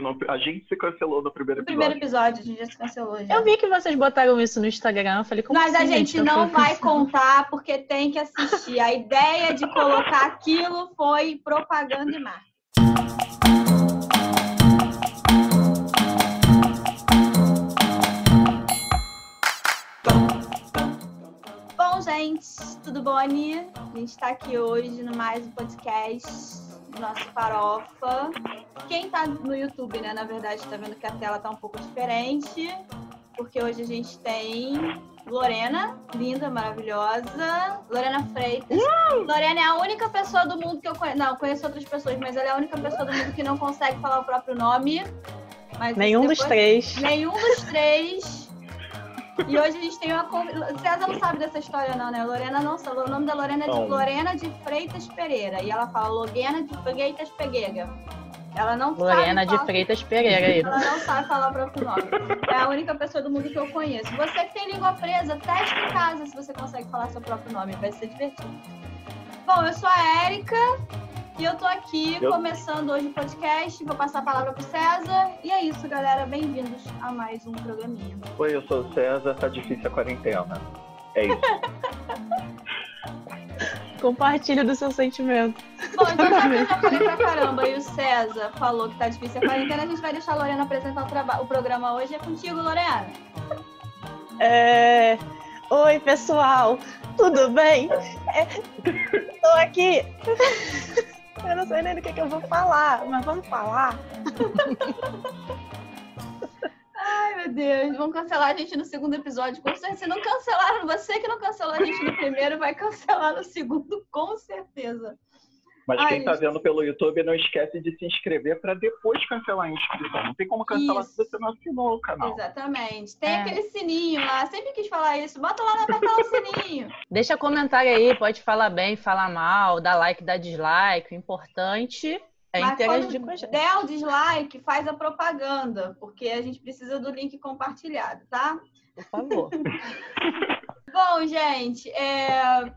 No, a gente se cancelou no primeiro episódio. No primeiro episódio, a gente já se cancelou. Já. Eu vi que vocês botaram isso no Instagram. Eu falei, como Mas assim, a gente Eu não vai contar porque tem que assistir. A ideia de colocar aquilo foi propaganda e marketing. Bom, gente, tudo bom, Ani? A gente está aqui hoje no mais um podcast nosso Farofa. Quem tá no YouTube, né, na verdade, tá vendo que a tela tá um pouco diferente, porque hoje a gente tem Lorena, linda, maravilhosa. Lorena Freitas. Lorena é a única pessoa do mundo que eu conheço. Não, conheço outras pessoas, mas ela é a única pessoa do mundo que não consegue falar o próprio nome. Mas Nenhum dos depois- três. Nenhum dos três. E hoje a gente tem uma. César não sabe dessa história, não, né? Lorena não sabe. O nome da Lorena é de Não. Lorena de Freitas Pereira. E ela fala Lorena de Freitas Peguega. Ela não Lorena sabe de falar- Freitas Pereira aí. Ela não sabe falar o próprio nome. É a única pessoa do mundo que eu conheço. Você que tem língua presa, teste em casa se você consegue falar seu próprio nome. Vai ser divertido. Bom, eu sou a Érica. E eu tô aqui Eu- começando hoje o podcast. Vou passar a palavra pro César. E é isso, galera. Bem-vindos a mais um programinha. Oi, eu sou o César, tá difícil a quarentena. É isso. Compartilhe do seu sentimento. Bom, então já que eu já falei pra caramba e o César falou que tá difícil a quarentena, a gente vai deixar a Lorena apresentar o, traba- o programa hoje. É contigo, Lorena. É... Oi, pessoal. Tudo bem? É... Tô aqui. Eu não sei nem do que, que eu vou falar, mas vamos falar. Ai, meu Deus. Vão cancelar a gente no segundo episódio. Com certeza. Se não cancelaram, você que não cancelou a gente no primeiro, vai cancelar no segundo, com certeza. Mas Ai, quem tá gente. vendo pelo YouTube, não esquece de se inscrever pra depois cancelar a inscrição. Não tem como cancelar Isso. se você não assinou o canal. Exatamente. Tem É. aquele sininho lá. Sempre quis falar isso. Bota lá no apertar o sininho. Deixa comentário aí, pode falar bem, falar mal, dar like, dar dislike. O importante é Mas interagir quando com a gente. der o dislike, faz a propaganda, porque a gente precisa do link compartilhado, tá? Por favor. Bom, gente, é,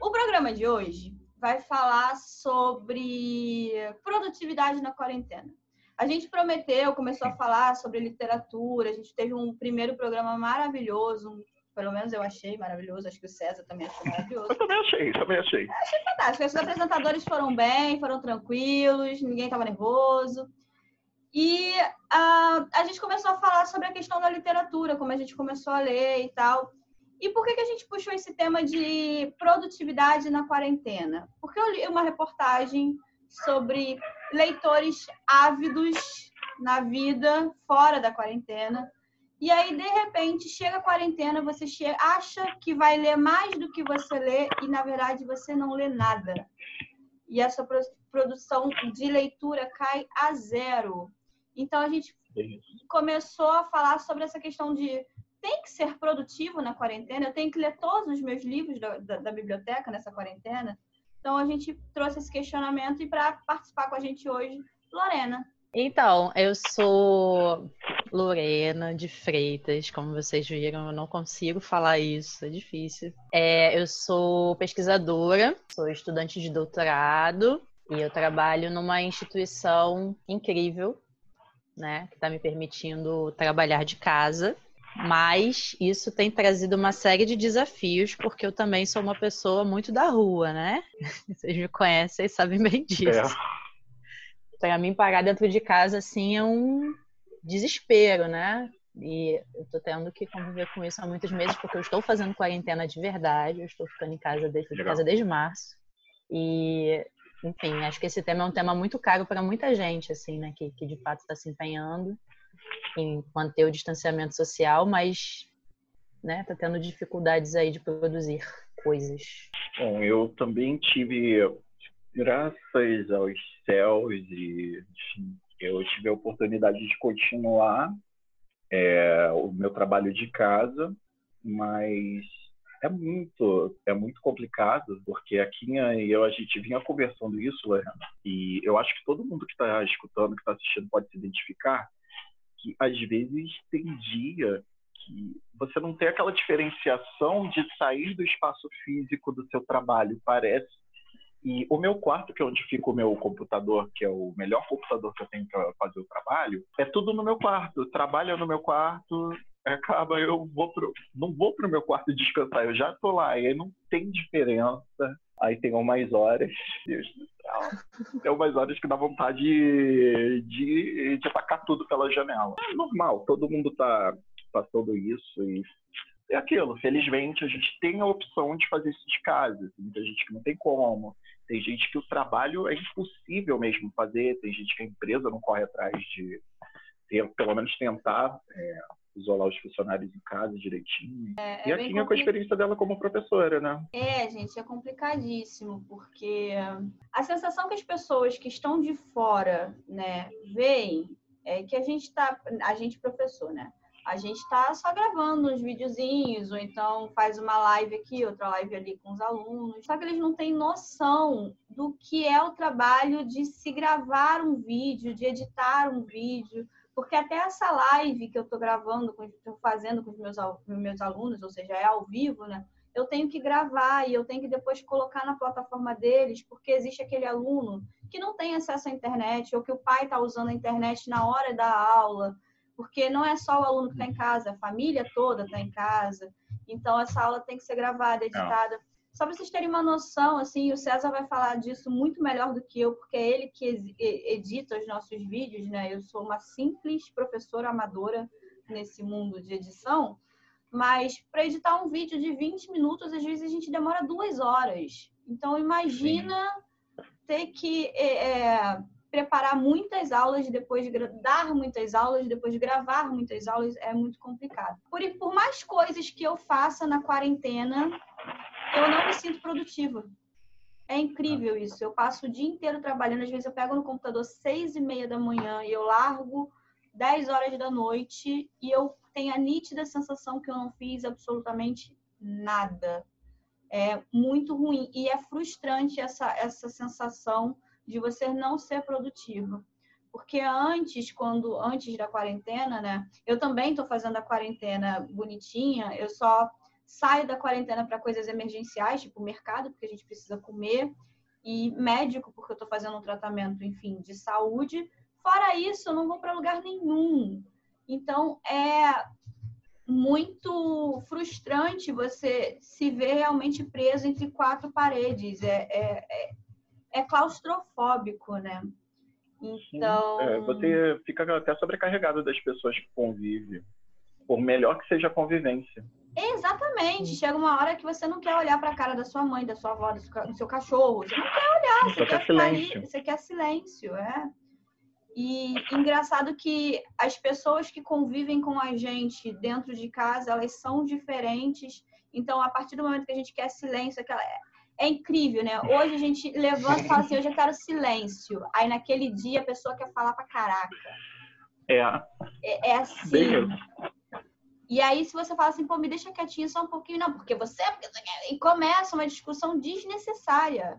o programa de hoje vai falar sobre produtividade na quarentena. A gente prometeu, começou a falar sobre literatura, a gente teve um primeiro programa maravilhoso, um- pelo menos eu achei maravilhoso, acho que o César também achou maravilhoso. Eu também achei, também achei. fantástico. Os apresentadores foram bem, foram tranquilos, ninguém estava nervoso. E ah, a gente começou a falar sobre a questão da literatura, como a gente começou a ler e tal. E por que, que a gente puxou esse tema de produtividade na quarentena? Porque eu li uma reportagem sobre leitores ávidos na vida fora da quarentena. E aí, de repente, chega a quarentena, você acha que vai ler mais do que você lê e, na verdade, você não lê nada. E essa pro- produção de leitura cai a zero. Então, a gente começou a falar sobre essa questão de tem que ser produtivo na quarentena, eu tenho que ler todos os meus livros da, da- da biblioteca nessa quarentena. Então, a gente trouxe esse questionamento e para participar com a gente hoje, Lorena. Então, eu sou Lorena de Freitas, como vocês viram, eu não consigo falar isso, é difícil. É, eu sou pesquisadora, sou estudante de doutorado e eu trabalho numa instituição incrível, né, que está me permitindo trabalhar de casa. Mas isso tem trazido uma série de desafios, porque eu também sou uma pessoa muito da rua, né? Vocês me conhecem e sabem bem disso É. para mim parar dentro de casa assim é um desespero, né? E eu tô tendo que conviver com isso há muitos meses porque eu estou fazendo quarentena de verdade, eu estou ficando em casa dentro de casa desde março. E enfim, acho que esse tema é um tema muito caro para muita gente assim, né, que, que de fato está se empenhando em manter o distanciamento social, mas né, tá tendo dificuldades aí de produzir coisas. Bom, eu também tive, graças aos céus, e eu tive a oportunidade de continuar é, o meu trabalho de casa, mas é muito, é muito complicado, porque a Kinha e eu, a gente vinha conversando isso, Lorena, e eu acho que todo mundo que está escutando, que está assistindo, pode se identificar, que às vezes tem dia que você não tem aquela diferenciação de sair do espaço físico do seu trabalho. Parece E o meu quarto, que é onde fica o meu computador, que é o melhor computador que eu tenho para fazer o trabalho, é tudo no meu quarto. Trabalho no meu quarto, acaba eu vou pro, não vou pro meu quarto descansar, eu já tô lá, e aí não tem diferença. Aí tem umas horas, Deus do céu, tem umas horas que dá vontade de, de, de atacar tudo pela janela. É normal, todo mundo tá passando isso e é aquilo. Felizmente, a gente tem a opção de fazer isso de casa. Tem muita gente que não tem como. Tem gente que o trabalho é impossível mesmo fazer. Tem gente que a empresa não corre atrás de, ter, pelo menos, tentar é, isolar os funcionários em casa direitinho. É, e é a Kinha com a experiência dela como professora, né? É, gente, é complicadíssimo, porque a sensação que as pessoas que estão de fora, né, veem é que a gente está, a gente professor, né? a gente está só gravando uns videozinhos, ou então faz uma live aqui, outra live ali com os alunos. Só que eles não têm noção do que é o trabalho de se gravar um vídeo, de editar um vídeo. Porque até essa live que eu estou gravando, estou fazendo com os meus, meus alunos, ou seja, é ao vivo, né? Eu tenho que gravar e eu tenho que depois colocar na plataforma deles, porque existe aquele aluno que não tem acesso à internet, ou que o pai está usando a internet na hora da aula porque não é só o aluno que está em casa, a família toda está em casa. Então, essa aula tem que ser gravada, editada. Não. Só para vocês terem uma noção, assim, o César vai falar disso muito melhor do que eu, porque é ele que edita os nossos vídeos, né? Eu sou uma simples professora amadora nesse mundo de edição, mas para editar um vídeo de 20 minutos, às vezes a gente demora duas horas. Então, imagina Sim. ter que é, é preparar muitas aulas depois de dar muitas aulas depois de gravar muitas aulas é muito complicado. Por, por mais coisas que eu faça na quarentena, eu não me sinto produtiva. É incrível isso. Eu passo o dia inteiro trabalhando. Às vezes eu pego no computador seis e meia da manhã e eu largo dez horas da noite e eu tenho a nítida sensação que eu não fiz absolutamente nada. É muito ruim e é frustrante essa essa sensação de você não ser produtivo. Porque antes, quando antes da quarentena, né? Eu também estou fazendo a quarentena bonitinha, eu só saio da quarentena para coisas emergenciais, tipo mercado, porque a gente precisa comer, e médico, porque eu estou fazendo um tratamento, enfim, de saúde. Fora isso, eu não vou para lugar nenhum. Então, é muito frustrante você se ver realmente preso entre quatro paredes. É, é, é, é claustrofóbico, né? Então. É, você fica até sobrecarregado das pessoas que convivem, por melhor que seja a convivência. Exatamente. Chega uma hora que você não quer olhar para a cara da sua mãe, da sua avó, do seu cachorro. Você não quer olhar, você, quer, silêncio. Ali, você quer silêncio, é. E engraçado que as pessoas que convivem com a gente dentro de casa, elas são diferentes. Então, a partir do momento que a gente quer silêncio, aquela, é incrível, né? Hoje a gente levanta e fala assim, hoje eu quero silêncio. Aí naquele dia a pessoa quer falar pra caraca. É. É, é assim. E aí, se você fala assim, pô, me deixa quietinho só um pouquinho, não, porque você, quer. E começa uma discussão desnecessária.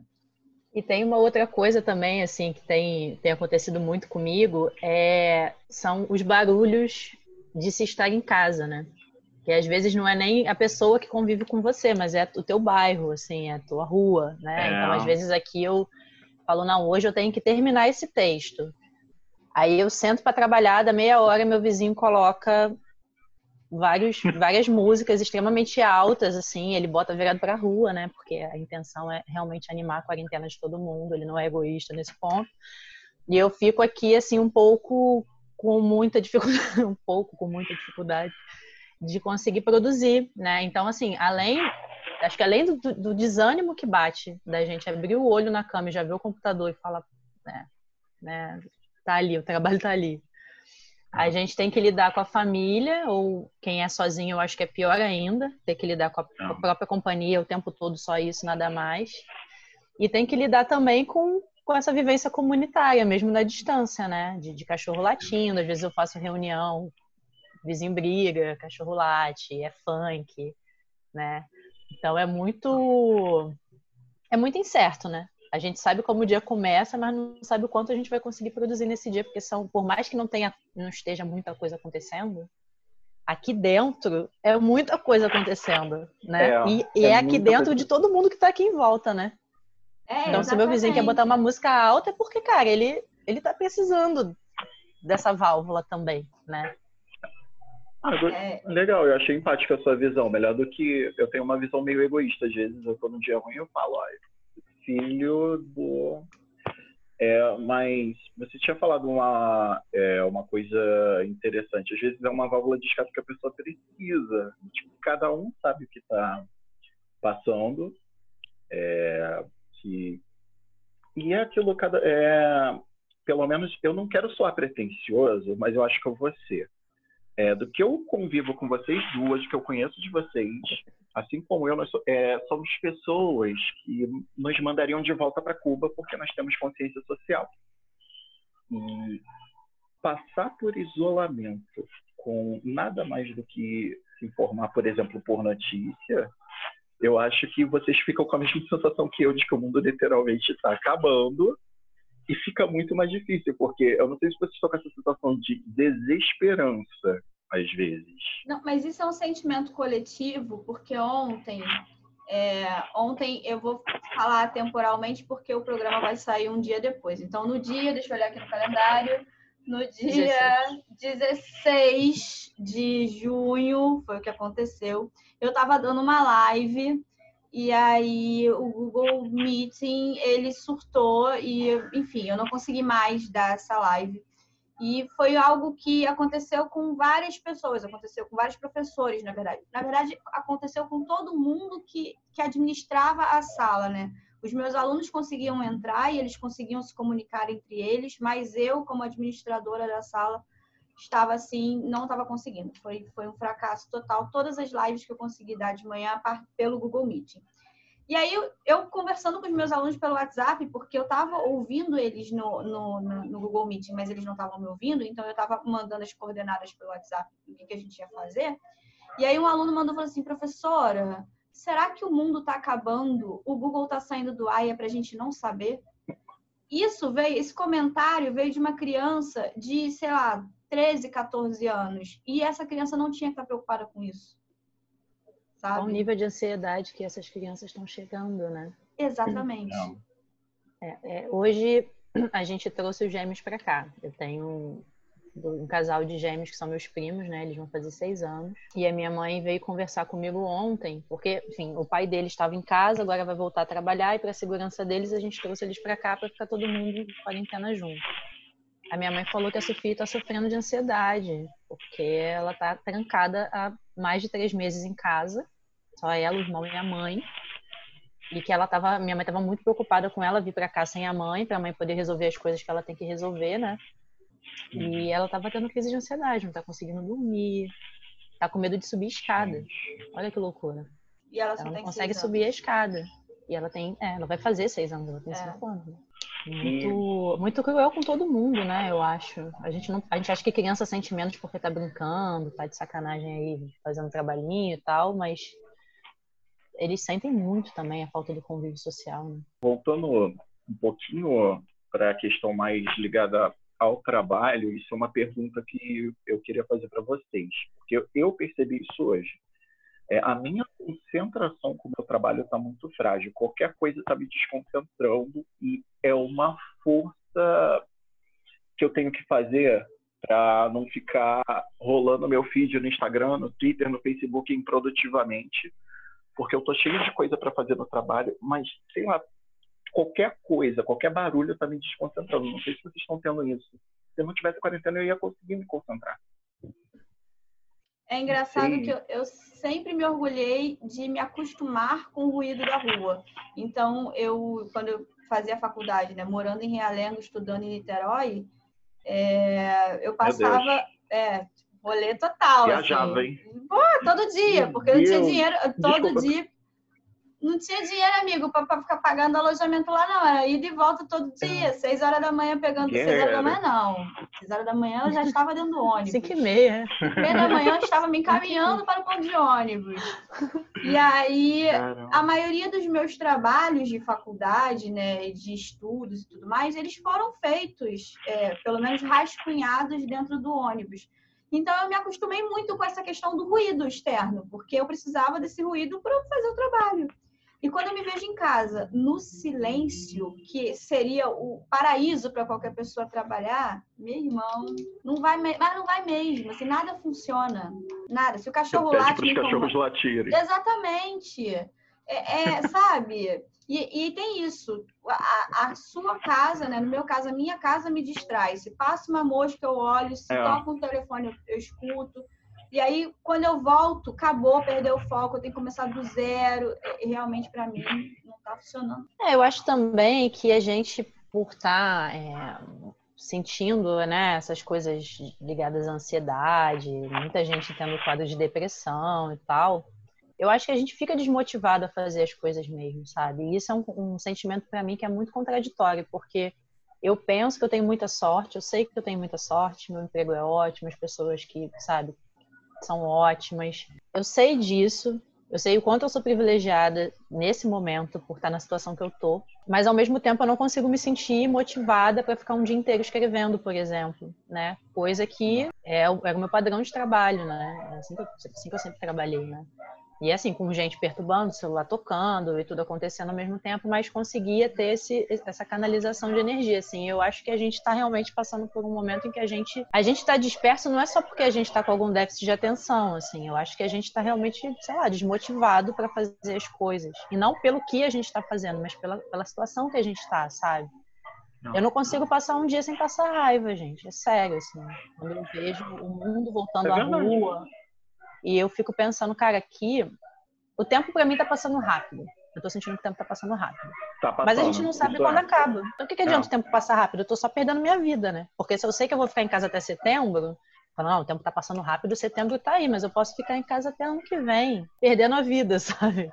E tem uma outra coisa também, assim, que tem, tem acontecido muito comigo, é, são os barulhos de se estar em casa, né? que às vezes não é nem a pessoa que convive com você, mas é o teu bairro, assim, é a tua rua, né? É. Então, às vezes aqui eu falo, não, hoje eu tenho que terminar esse texto. Aí eu sento para trabalhar, da meia hora meu vizinho coloca vários, várias músicas extremamente altas, assim, ele bota virado para a rua, né? Porque a intenção é realmente animar a quarentena de todo mundo, ele não é egoísta nesse ponto. E eu fico aqui, assim, um pouco com muita dificuldade, um pouco com muita dificuldade de conseguir produzir, né? Então, assim, além, acho que além do, do, desânimo que bate da gente abrir o olho na cama e já ver o computador e falar, né, né, tá ali, o trabalho tá ali. A gente tem que lidar com a família, ou quem é sozinho, eu acho que é pior ainda, ter que lidar com a, com a própria companhia o tempo todo, só isso, nada mais. E tem que lidar também com, com essa vivência comunitária, mesmo na distância, né? De, de cachorro latindo, às vezes eu faço reunião vizinho briga, cachorro late, é funk, né? Então é muito é muito incerto, né? A gente sabe como o dia começa, mas não sabe o quanto a gente vai conseguir produzir nesse dia, porque são, por mais que não tenha, não esteja muita coisa acontecendo, aqui dentro é muita coisa acontecendo, né? É, e, e é, é, aqui dentro coisa. de todo mundo que está aqui em volta, né? É, então, se meu vizinho quer botar uma música alta, é porque, cara, ele, ele tá precisando dessa válvula também, né? Ah, é... Legal, eu achei empática a sua visão. Melhor do que eu tenho uma visão meio egoísta. Às vezes eu tô num dia ruim eu falo, ó, filho do. É, mas você tinha falado uma, é, uma coisa interessante. Às vezes é uma válvula de escape que a pessoa precisa. Tipo, cada um sabe o que está passando. É, que... E é aquilo, cada, é, pelo menos eu não quero soar pretencioso, mas eu acho que eu vou ser. É, do que eu convivo com vocês duas, que eu conheço de vocês, assim como eu, nós é, somos pessoas que nos mandariam de volta para Cuba porque nós temos consciência social. E passar por isolamento com nada mais do que se informar, por exemplo, por notícia, eu acho que vocês ficam com a mesma sensação que eu de que o mundo literalmente está acabando e fica muito mais difícil, porque eu não sei se vocês estão com essa situação de desesperança, às vezes. Não, mas isso é um sentimento coletivo, porque ontem, é, ontem eu vou falar temporalmente, porque o programa vai sair um dia depois. Então, no dia, deixa eu olhar aqui no calendário, no dia 16 de junho, foi o que aconteceu, eu estava dando uma live e aí o Google Meeting ele surtou e, enfim, eu não consegui mais dar essa live. E foi algo que aconteceu com várias pessoas, aconteceu com vários professores, na verdade. Na verdade, aconteceu com todo mundo que, que administrava a sala, né? Os meus alunos conseguiam entrar e eles conseguiam se comunicar entre eles, mas eu, como administradora da sala, estava assim, não estava conseguindo. Foi, foi um fracasso total. Todas as lives que eu consegui dar de manhã pelo Google Meeting. E aí, eu, conversando com os meus alunos pelo WhatsApp, porque eu estava ouvindo eles no, no, no, Google Meeting, mas eles não estavam me ouvindo, então eu estava mandando as coordenadas pelo WhatsApp do que, a gente ia fazer. E aí, um aluno mandou falou assim: professora, será que o mundo está acabando? O Google está saindo do ar e é para a gente não saber? Isso veio, esse comentário veio de uma criança de, sei lá, 13, 14 anos. E essa criança não tinha que estar preocupada com isso. Sabe? Qual o nível de ansiedade que essas crianças estão chegando, né? Exatamente. É, é, hoje a gente trouxe os gêmeos para cá. Eu tenho um casal de gêmeos que são meus primos, né? Eles vão fazer seis anos. E a minha mãe veio conversar comigo ontem, porque, enfim, o pai deles estava em casa, agora vai voltar a trabalhar e para a segurança deles a gente trouxe eles para cá para ficar todo mundo em quarentena junto. A minha mãe falou que a Sofia está sofrendo de ansiedade, porque ela está trancada há mais de três meses em casa, só ela, o irmão e a mãe. E que ela tava, minha mãe estava muito preocupada com ela vir para cá sem a mãe, para a mãe poder resolver as coisas que ela tem que resolver, né? E uhum. ela estava tendo crise de ansiedade, não está conseguindo dormir, está com medo de subir escada. Olha que loucura. E ela, ela não consegue subir a escada. E ela tem, é, ela vai fazer seis anos, ela tem é. cinco anos. Né? Muito, muito cruel com todo mundo, né? Eu acho. A gente, não, a gente acha que criança sente menos porque tá brincando, tá de sacanagem aí, fazendo trabalhinho e tal, mas eles sentem muito também a falta do convívio social. Né? Voltando um pouquinho para a questão mais ligada ao trabalho, isso é uma pergunta que eu queria fazer para vocês, porque eu percebi isso hoje. É, a minha concentração com o meu trabalho está muito frágil. Qualquer coisa está me desconcentrando e é uma força que eu tenho que fazer para não ficar rolando meu feed no Instagram, no Twitter, no Facebook improdutivamente, porque eu tô cheio de coisa para fazer no trabalho, mas sei lá, qualquer coisa, qualquer barulho está me desconcentrando. Não sei se vocês estão tendo isso. Se eu não tivesse quarentena, eu ia conseguir me concentrar. É engraçado Sim. que eu, eu, sempre me orgulhei de me acostumar com o ruído da rua. Então, eu, quando eu fazia faculdade, né, morando em Realengo, estudando em Niterói, é, eu passava, é, rolê total. Viajava, assim. hein? Pô, todo dia, porque eu não tinha dinheiro, todo Desculpa. dia não tinha dinheiro, amigo, para ficar pagando alojamento lá, não. Era ida e volta todo dia. Seis horas da manhã pegando. Seis horas da manhã, não. Seis horas da manhã eu já estava dentro do ônibus. Cinco e meia. Meia da manhã eu estava me encaminhando para o ponto de ônibus. E aí, Caramba. a maioria dos meus trabalhos de faculdade, né, de estudos e tudo mais, eles foram feitos, é, pelo menos rascunhados dentro do ônibus. Então, eu me acostumei muito com essa questão do ruído externo, porque eu precisava desse ruído para fazer o trabalho. E quando eu me vejo em casa, no silêncio, que seria o paraíso para qualquer pessoa trabalhar, meu irmão, não vai, mas não vai mesmo, assim, nada funciona. Nada. Se o cachorro late. Para os cachorros latirem. Exatamente. É, é sabe? E, e, tem isso. A, a, sua casa, né? No meu caso, a minha casa me distrai. Se passa uma mosca, eu olho. Se é. toca um telefone, eu, eu escuto. E aí, quando eu volto, acabou, perdeu o foco, eu tenho que começar do zero. E realmente, para mim, não está funcionando. É, eu acho também que a gente, por estar tá, é, sentindo né, essas coisas ligadas à ansiedade, muita gente tendo quadro de depressão e tal, eu acho que a gente fica desmotivado a fazer as coisas mesmo, sabe? E isso é um, um sentimento para mim que é muito contraditório, porque eu penso que eu tenho muita sorte, eu sei que eu tenho muita sorte, meu emprego é ótimo, as pessoas que, sabe, são ótimas. Eu sei disso, eu sei o quanto eu sou privilegiada nesse momento por estar na situação que eu tô, mas ao mesmo tempo eu não consigo me sentir motivada para ficar um dia inteiro escrevendo, por exemplo, né? Coisa que é, era o meu padrão de trabalho, né? É assim que, eu, assim que eu sempre trabalhei, né? E assim, com gente perturbando, celular tocando e tudo acontecendo ao mesmo tempo, mas conseguia ter esse, essa canalização de energia, assim. Eu acho que a gente está realmente passando por um momento em que a gente a gente está disperso não é só porque a gente está com algum déficit de atenção, assim. Eu acho que a gente está realmente, sei lá, desmotivado para fazer as coisas. E não pelo que a gente está fazendo, mas pela, pela situação que a gente está, sabe? Não. Eu não consigo passar um dia sem passar raiva, gente. É sério, assim. Quando eu vejo o mundo voltando é à rua, e eu fico pensando, cara, aqui o tempo para mim tá passando rápido. Eu tô sentindo que o tempo tá passando rápido. Tá passando, Mas a gente não sabe quando é. acaba. Então o que, que adianta é. o tempo passar rápido? Eu tô só perdendo minha vida, né? Porque se eu sei que eu vou ficar em casa até setembro, falo, não, o tempo tá passando rápido, setembro tá aí, mas eu posso ficar em casa até ano que vem, perdendo a vida, sabe?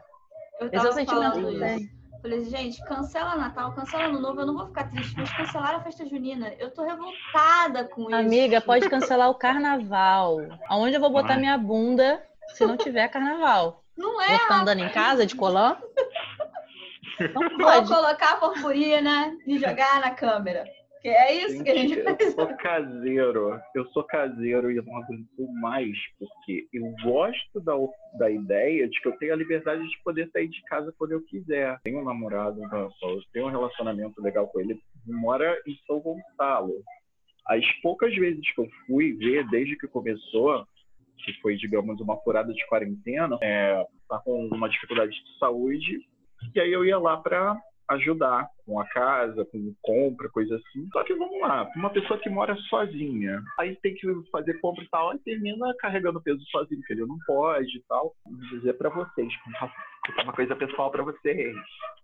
Esse é o sentimento que tem. Falei, gente, cancela Natal, cancela Ano Novo, eu não vou ficar triste, mas cancelaram a festa junina. Eu tô revoltada com isso. Amiga, pode cancelar o carnaval. Aonde eu vou botar minha bunda se não tiver carnaval. Não é. Vou ficar andando em casa de colã? Não pode. Vou colocar a purpurina e jogar na câmera. Que é isso gente, que a gente faz. Eu sou caseiro. Eu sou caseiro e eu não aguento mais, porque eu gosto da, da ideia de que eu tenho a liberdade de poder sair de casa quando eu quiser. Tenho um namorado, eu tenho um relacionamento legal com ele, ele mora em São Gonçalo. As poucas vezes que eu fui ver, desde que começou, que foi, digamos, uma furada de quarentena, é, tá com uma dificuldade de saúde, e aí eu ia lá para ajudar com a casa, com compra, coisa assim. Só que vamos lá, uma pessoa que mora sozinha, aí tem que fazer compra e tal, e termina carregando peso sozinho, que ele não pode e tal. Vou dizer para vocês, contar uma coisa pessoal para vocês,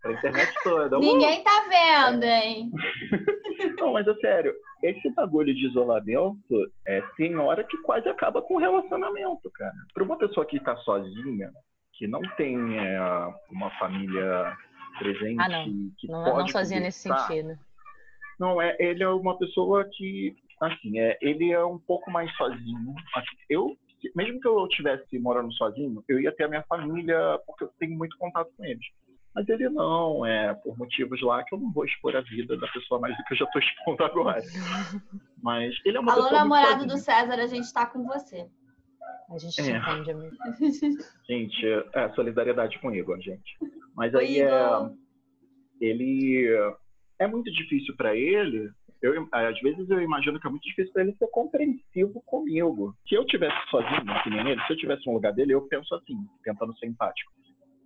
pra internet toda. Ninguém tá vendo, hein? não, mas é sério, esse bagulho de isolamento é, tem hora que quase acaba com o relacionamento, cara. Para uma pessoa que tá sozinha, que não tem é, uma família presente. Ah, não. Que não, pode não sozinha nesse sentido. Não, é, ele é uma pessoa que, assim, é, ele é um pouco mais sozinho. Assim, eu, mesmo que eu estivesse morando sozinho, eu ia ter a minha família, porque eu tenho muito contato com eles. Mas ele não, é por motivos lá que eu não vou expor a vida da pessoa mais do que eu já estou expondo agora. Mas ele é uma Alô, pessoa. Alô, namorado do César, a gente está com você. A gente é. entende, amigo. Gente, é, solidariedade com o Igor, gente. Mas aí é, ele é muito difícil para ele. Eu, às vezes eu imagino que é muito difícil para ele ser compreensivo comigo. Se eu tivesse sozinho, que nem ele, se eu tivesse no lugar dele, eu penso assim, tentando ser empático.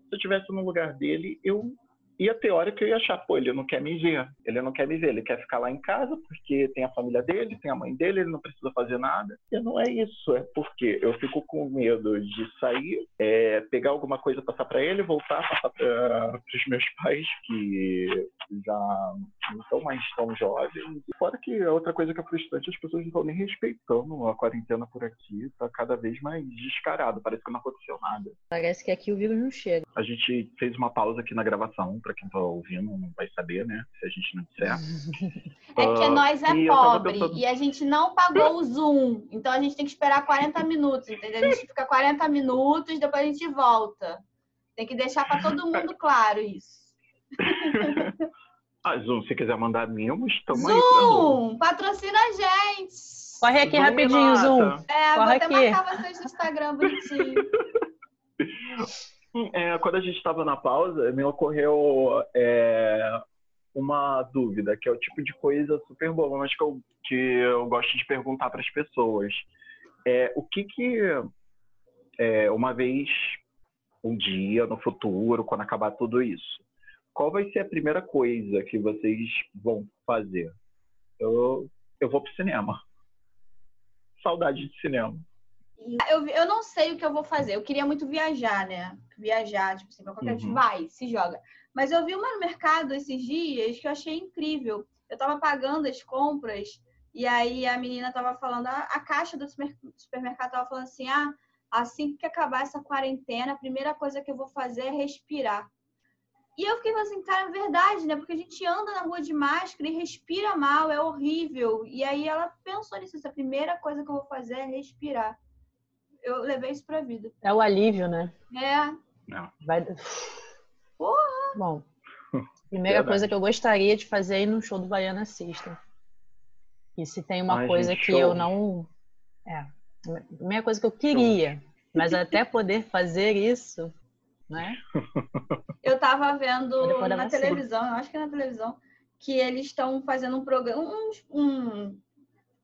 Se eu tivesse no lugar dele, eu e a teórica eu ia achar, pô, ele não quer me ver. Ele não quer me ver, ele quer ficar lá em casa porque tem a família dele, tem a mãe dele, ele não precisa fazer nada. E não é isso, é porque eu fico com medo de sair, é, pegar alguma coisa, passar para ele, voltar, passar para os meus pais que já não estão mais tão jovens. Fora que a outra coisa que é frustrante, as pessoas não estão nem respeitando a quarentena por aqui, tá cada vez mais descarado, parece que não aconteceu nada. Parece que aqui o vírus não chega. A gente fez uma pausa aqui na gravação para quem está ouvindo não vai saber, né? Se a gente não disser. É que uh, nós é pobre pensando... e a gente não pagou o Zoom. Então a gente tem que esperar 40 minutos, entendeu? A gente fica 40 minutos, depois a gente volta. Tem que deixar para todo mundo claro isso. ah, Zoom, se quiser mandar mimos, estamos aí. Zoom, patrocina a gente. Corre aqui Zoom rapidinho, Zoom. É, Corre vou até aqui. marcar vocês no Instagram bonitinho. É, quando a gente estava na pausa, me ocorreu é, uma dúvida, que é o tipo de coisa super boa, mas que eu, que eu gosto de perguntar para as pessoas. É, o que que, é, uma vez, um dia, no futuro, quando acabar tudo isso, qual vai ser a primeira coisa que vocês vão fazer? Eu, eu vou pro cinema. Saudade de cinema. Eu, eu não sei o que eu vou fazer. Eu queria muito viajar, né? Viajar, tipo assim, pra qualquer uhum. vai, se joga. Mas eu vi uma no mercado esses dias que eu achei incrível. Eu tava pagando as compras e aí a menina tava falando, a, a caixa do supermercado tava falando assim: ah, assim que acabar essa quarentena, a primeira coisa que eu vou fazer é respirar. E eu fiquei assim, cara, é verdade, né? Porque a gente anda na rua de máscara e respira mal, é horrível. E aí ela pensou nisso, a primeira coisa que eu vou fazer é respirar. Eu levei isso pra vida. É o alívio, né? É. Não. Vai... Porra! Bom, primeira verdade. coisa que eu gostaria de fazer é ir no show do Baiana System. E se tem uma Ai, coisa gente, que show. eu não... É, a primeira coisa que eu queria, show. mas até poder fazer isso né? Eu tava vendo na televisão, eu acho que é na televisão, que eles estão fazendo um programa, um, um,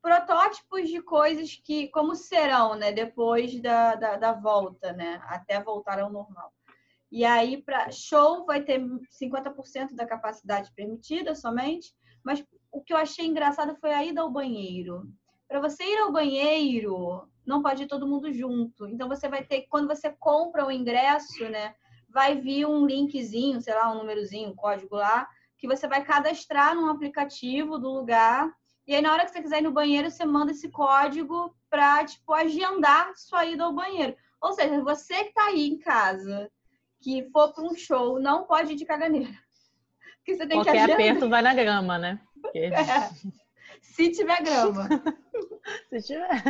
protótipos de coisas que, como serão, né? Depois da, da, da volta, né? Até voltar ao normal. E aí, para show, vai ter 50% da capacidade permitida somente, mas o que eu achei engraçado foi a ida ao banheiro. Para você ir ao banheiro, não pode ir todo mundo junto. Então você vai ter, quando você compra o ingresso, né, vai vir um linkzinho, sei lá, um númerozinho, um código lá, que você vai cadastrar num aplicativo do lugar. E aí na hora que você quiser ir no banheiro, você manda esse código para tipo agendar sua ida ao banheiro. Ou seja, você que tá aí em casa, que for para um show, não pode ir de caganeira. Porque você tem Qualquer que agendar. aperto vai na grama, né? Porque... É. Se tiver grama. Se tiver.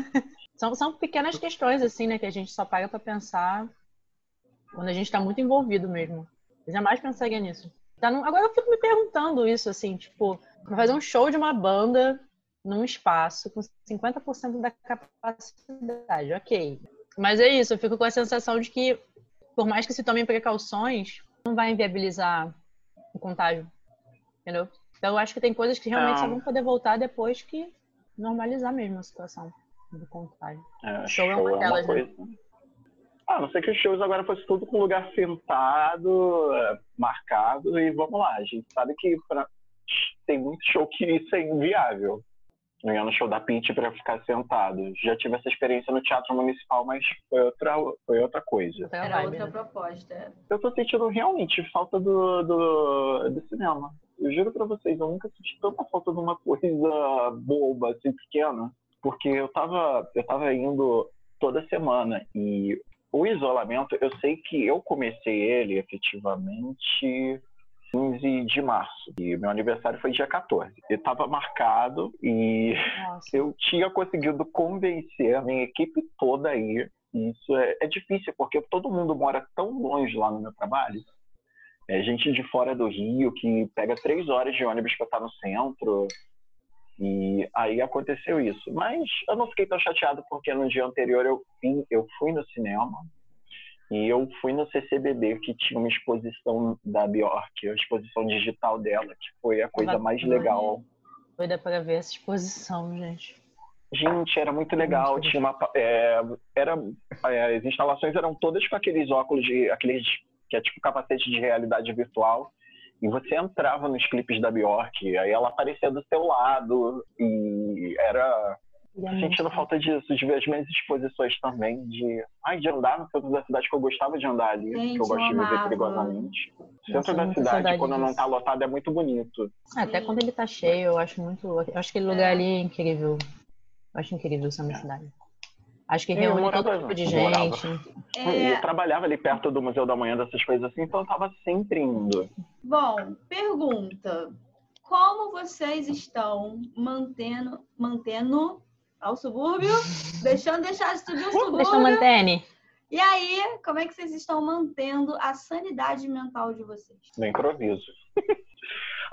São, são pequenas questões, assim, né? Que a gente só paga para pensar quando a gente está muito envolvido mesmo. Eu jamais pensaria nisso. Tá no... Agora eu fico me perguntando isso, assim, tipo, pra fazer um show de uma banda num espaço com 50% da capacidade, ok. Mas é isso, eu fico com a sensação de que, por mais que se tomem precauções, não vai inviabilizar o contágio. Entendeu? Então eu acho que tem coisas que realmente só vão poder voltar depois que normalizar mesmo a situação do contágio. É, show, é uma delas, é uma né? Ah, não sei que os shows agora fosse tudo com lugar sentado, é, marcado, e vamos lá. A gente sabe que pra... tem muito show que isso é inviável. Não ia no show da Pitty para ficar sentado. Já tive essa experiência no Teatro Municipal, mas foi outra, foi outra coisa. Era outra proposta. Eu tô sentindo realmente falta do, do, do cinema. Eu juro para vocês, eu nunca senti tanta falta de uma coisa boba, assim, pequena. Porque eu tava, eu tava indo toda semana e o isolamento, eu sei que eu comecei ele efetivamente 15 de março. E meu aniversário foi dia 14. Eu estava marcado e Nossa. eu tinha conseguido convencer a minha equipe toda aí. Isso é, é, difícil, porque todo mundo mora tão longe lá no meu trabalho. É gente de fora do Rio que pega três horas de ônibus para estar no centro. E aí aconteceu isso. Mas eu não fiquei tão chateado porque no dia anterior eu, vim, eu fui no cinema e eu fui no CCBB que tinha uma exposição da Bjork, a exposição digital dela, que foi a coisa mais legal. Doida para ver essa exposição, gente. Gente, era muito legal. Tinha uma, é, era, é, as instalações eram todas com aqueles óculos de, aqueles que é tipo capacete de realidade virtual e você entrava nos clipes da Bjork, aí ela aparecia do seu lado e era é sentindo falta disso, de ver as minhas exposições também, de, ai, de andar no centro da cidade, que eu gostava de andar ali, Gente, que eu gosto de viver perigosamente. O centro da cidade, quando disso. não tá lotado, é muito bonito. Até quando ele tá cheio, eu acho muito. Eu acho que aquele lugar é. ali é incrível. Eu acho incrível essa minha cidade. Acho que reúne morava, todo tipo de gente. É... Eu trabalhava ali perto do Museu da Manhã, dessas coisas assim, então eu tava sempre indo. Bom, pergunta. Como vocês estão mantendo, mantendo ao subúrbio, deixando deixar de subir o subúrbio? Deixa mantendo. E aí, como é que vocês estão mantendo a sanidade mental de vocês? No improviso.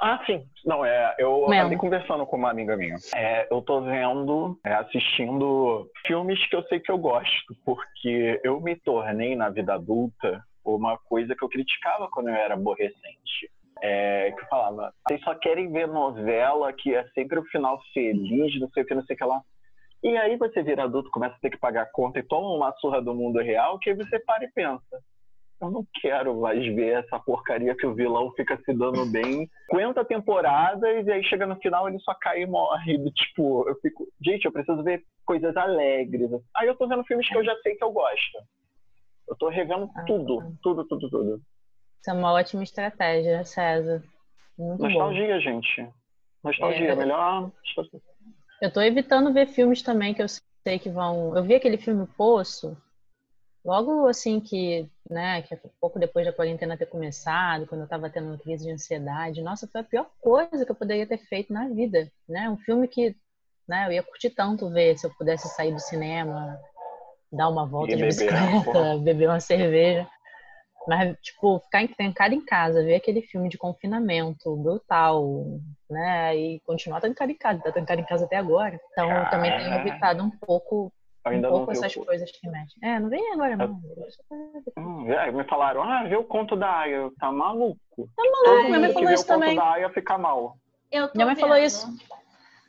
Ah, sim. Não, é, eu andei conversando com uma amiga minha. É, eu tô vendo, é, assistindo filmes que eu sei que eu gosto, porque eu me tornei na vida adulta uma coisa que eu criticava quando eu era aborrecente. É, que eu falava, vocês só querem ver novela que é sempre o final feliz, não sei o que, não sei o que lá. E aí você vira adulto, começa a ter que pagar conta e toma uma surra do mundo real, que aí você para e pensa. Eu não quero mais ver essa porcaria que o vilão fica se dando bem. 50 temporadas e aí chega no final ele só cai e morre. Tipo, eu fico, gente, eu preciso ver coisas alegres. Aí eu tô vendo filmes que eu já sei que eu gosto. Eu tô revendo ah, tudo, tá. tudo, tudo, tudo. Isso é uma ótima estratégia, César. Muito Nostalgia, bom. gente. Nostalgia, é... melhor. Eu tô evitando ver filmes também que eu sei que vão. Eu vi aquele filme Poço, logo assim que, né, que pouco depois da quarentena ter começado, quando eu tava tendo uma crise de ansiedade. Nossa, foi a pior coisa que eu poderia ter feito na vida, né? Um filme que, né, eu ia curtir tanto ver se eu pudesse sair do cinema, dar uma volta e de bicicleta, beber uma cerveja. Mas, tipo, ficar trancado em casa, ver aquele filme de confinamento brutal, né? E continuar trancado em casa, tá trancado em casa até agora. Então, eu também tenho evitado um pouco Ainda um pouco essas o... coisas que mexem. É, não vem agora, não. Hum, é, me falaram, ah, vê o conto da Aya. Tá maluco? Tá maluco, minha mãe falou isso também. o conto da Aya fica mal. Eu tô minha mãe vendo. falou isso.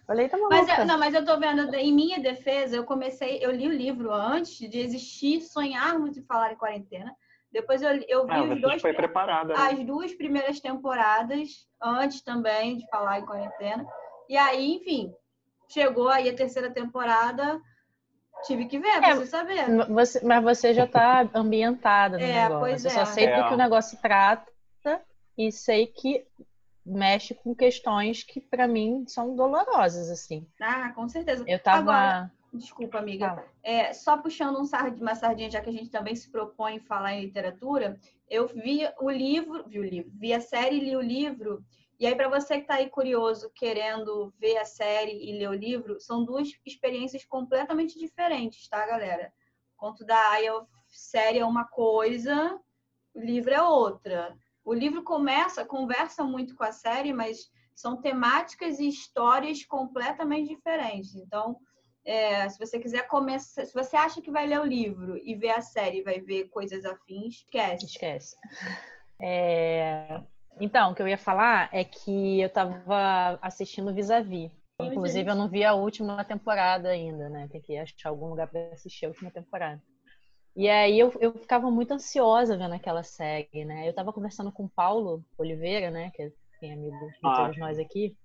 Falei, tá maluca. Mas, não, mas eu tô vendo, em minha defesa, eu comecei, eu li o livro antes de existir Sonharmos e Falar em Quarentena. Depois eu, eu vi ah, os dois, foi preparada, né? as duas primeiras temporadas, antes também de Falar em Quarentena. E aí, enfim, chegou aí a terceira temporada, tive que ver, é, preciso saber. Você, mas você já está ambientada no é, negócio. Pois é. Eu só sei é. do que o negócio trata e sei que mexe com questões que para mim são dolorosas assim. Ah, com certeza. Eu tava Agora, Desculpa, amiga. Ah. É, só puxando um sard uma sardinha, já que a gente também se propõe falar em literatura, eu vi o livro, vi o livro, vi a série e li o livro. E aí, para você que está aí curioso, querendo ver a série e ler o livro, são duas experiências completamente diferentes, tá, galera? O conto da Aya, série é uma coisa, o livro é outra. O livro começa, conversa muito com a série, mas são temáticas e histórias completamente diferentes. Então, é, se você quiser começar, se você acha que vai ler o livro e ver a série, vai ver coisas afins, esquece. Esquece. É... Então, o que eu ia falar é que eu estava assistindo Vis-a-Vis. Inclusive, eu não vi a última temporada ainda, né? Tem que achar algum lugar para assistir a última temporada. E aí eu, eu ficava muito ansiosa vendo aquela série, né? Eu estava conversando com o Paulo Oliveira, né? Que é amigo de ah. todos nós aqui.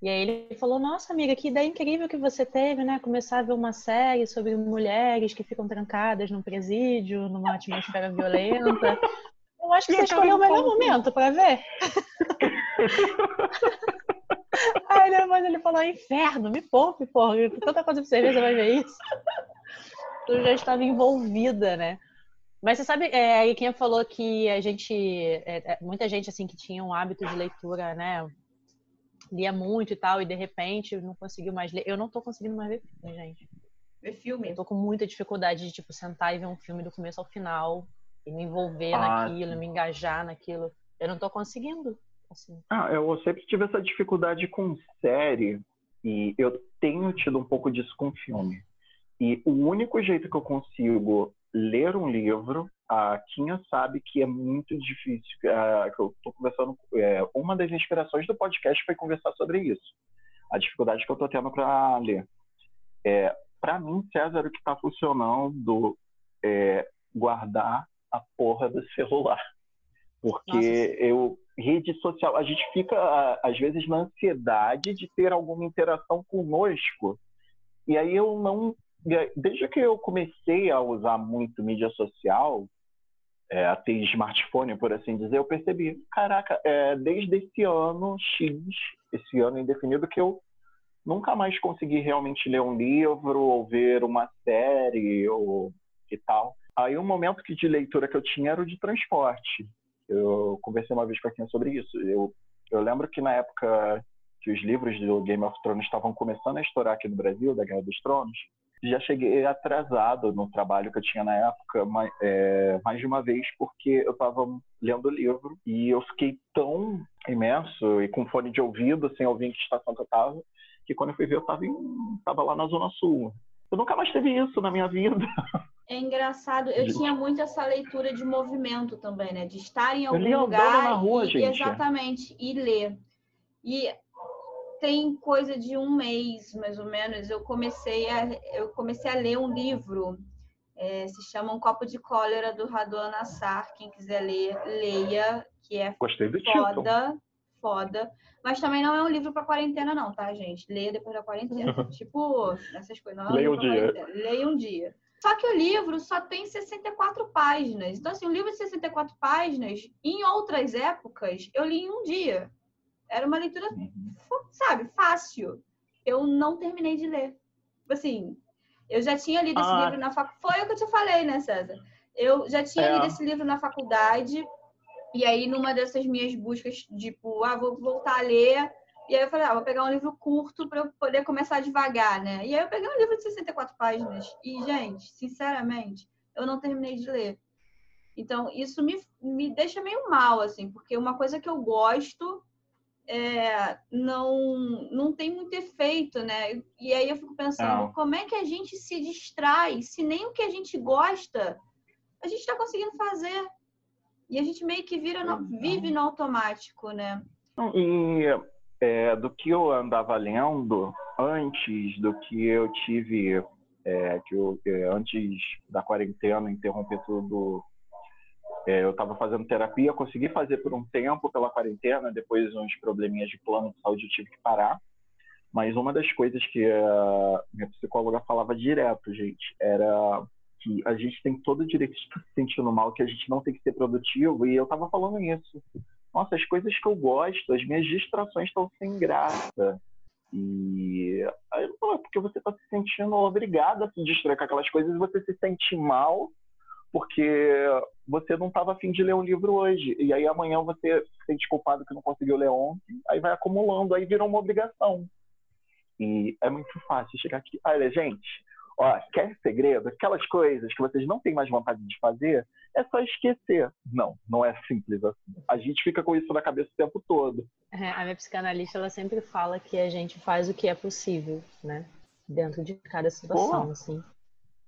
E aí ele falou, nossa amiga, que ideia incrível que você teve, né? Começar a ver uma série sobre mulheres que ficam trancadas num presídio, numa atmosfera violenta. Eu acho que você escolheu o melhor momento para ver. aí depois ele falou, inferno, me poupe, porra. Tanta coisa pra você ver, você vai ver isso. Eu já estava envolvida, né? Mas você sabe, é, aí quem falou que a gente, é, é, muita gente assim que tinha um hábito de leitura, né, lia muito e tal, e de repente não conseguiu mais ler. Eu não tô conseguindo mais ver filme, gente. Ver filme? Eu tô com muita dificuldade de, tipo, sentar e ver um filme do começo ao final, e me envolver ah, naquilo, sim. me engajar naquilo. Eu não tô conseguindo. Assim. Ah, eu sempre tive essa dificuldade com série, e eu tenho tido um pouco disso com filme. E o único jeito que eu consigo ler um livro a Kinha sabe que é muito difícil. Que eu estou conversando. É, uma das inspirações do podcast foi conversar sobre isso. A dificuldade que eu estou tendo para ler. É, para mim, César, o que está funcionando é guardar a porra do celular. Porque Nossa. eu. Rede social, a gente fica, às vezes, na ansiedade de ter alguma interação conosco. E aí eu não desde que eu comecei a usar muito mídia social, é, a ter smartphone, por assim dizer, eu percebi, caraca, é, desde esse ano X, esse ano indefinido, que eu nunca mais consegui realmente ler um livro ou ver uma série ou e tal. Aí um momento que de leitura que eu tinha era o de transporte. Eu conversei uma vez com a Kim sobre isso. Eu, eu lembro que na época que os livros do Game of Thrones estavam começando a estourar aqui no Brasil, da Guerra dos Tronos, já cheguei atrasado no trabalho que eu tinha na época, mais, é, mais de uma vez, porque eu estava lendo o livro e eu fiquei tão imerso e com fone de ouvido, sem ouvir em que estação que eu estava, que quando eu fui ver, eu estava lá na Zona Sul. Eu nunca mais teve isso na minha vida. É engraçado, eu tinha muito essa leitura de movimento também, né? De estar em algum eu lugar na rua, e, gente. exatamente e ler. E tem coisa de um mês, mais ou menos, eu comecei a eu comecei a ler um livro, é, se chama Um Copo de Cólera do Radon Nassar. Quem quiser ler, leia, que é Gostei do foda, título. foda. Mas também não é um livro para quarentena, não, tá, gente? Leia depois da quarentena. tipo, essas coisas. Não é um Leia livro um dia. quarentena. Leia um dia. Só que o livro só tem 64 páginas. Então, assim, um livro de 64 páginas, em outras épocas, eu li em um dia. Era uma leitura, fo- sabe, fácil. Eu não terminei de ler. Assim, eu já tinha lido esse Ah. livro na faculdade. Foi o que eu te falei, né, César? Eu já tinha É. lido esse livro na faculdade. E aí, numa dessas minhas buscas, tipo, ah, vou voltar a ler. E aí eu falei, ah, vou pegar um livro curto para eu poder começar devagar, né? E aí eu peguei um livro de 64 páginas. E, gente, sinceramente, eu não terminei de ler. Então, isso me, me deixa meio mal, assim, porque uma coisa que eu gosto é, não, não tem muito efeito, né? E aí eu fico pensando, Não. como é que a gente se distrai se nem o que a gente gosta a gente está conseguindo fazer? E a gente meio que vira no- é. vive no automático, né? E é, do que eu andava lendo antes do que eu tive, é, que eu, é, antes da quarentena, interromper tudo, é, eu estava fazendo terapia, consegui fazer por um tempo pela quarentena, depois uns probleminhas de plano de saúde eu tive que parar. Mas uma das coisas que a minha psicóloga falava direto, gente, era que a gente tem todo o direito de estar se sentindo mal, que a gente não tem que ser produtivo, e eu estava falando isso nossa, as coisas que eu gosto, as minhas distrações estão sem graça. E "É porque você está se sentindo obrigado a se distrair com aquelas coisas e você se sente mal porque você não estava afim de ler um livro hoje. E aí amanhã você se sente culpado que não conseguiu ler ontem, aí vai acumulando, aí vira uma obrigação. E é muito fácil chegar aqui. Olha, gente, ó, quer segredo? Aquelas coisas que vocês não têm mais vontade de fazer, é só esquecer. Não, não é simples assim. A gente fica com isso na cabeça o tempo todo. É, a minha psicanalista ela sempre fala que a gente faz o que é possível, né? Dentro de cada situação, Pô. assim.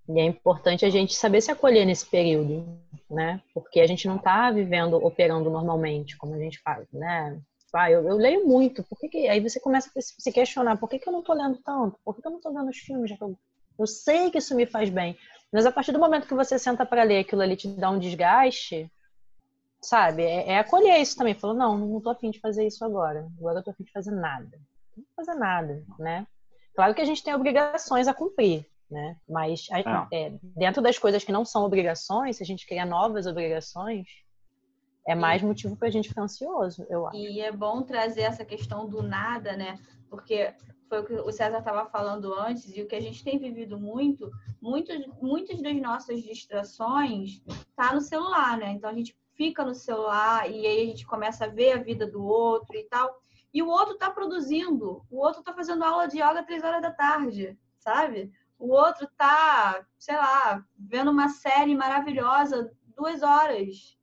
E é importante a gente saber se acolher nesse período, né? Porque a gente não tá vivendo, operando normalmente, como a gente faz, né? Ah, eu, eu leio muito, por que que... Aí você começa a se questionar, por que, que eu não tô lendo tanto? Por que, que eu não tô vendo os filmes? já que Eu, eu sei que isso me faz bem. Mas a partir do momento que você senta para ler aquilo ali te dá um desgaste, sabe? É, é acolher isso também. Falou, não, não tô afim de fazer isso agora. Agora eu tô afim de fazer nada. Não vou fazer nada, né? Claro que a gente tem obrigações a cumprir, né? Mas a- é, dentro das coisas que não são obrigações, se a gente criar novas obrigações, é mais motivo pra gente ficar ansioso, eu acho. E é bom trazer essa questão do nada, né? Porque foi o que o César estava falando antes e o que a gente tem vivido muito, muitos, muitas das nossas distrações tá no celular, né? Então a gente fica no celular e aí a gente começa a ver a vida do outro e tal. E o outro tá produzindo, o outro tá fazendo aula de yoga três horas da tarde, sabe? O outro tá, sei lá, vendo uma série maravilhosa duas horas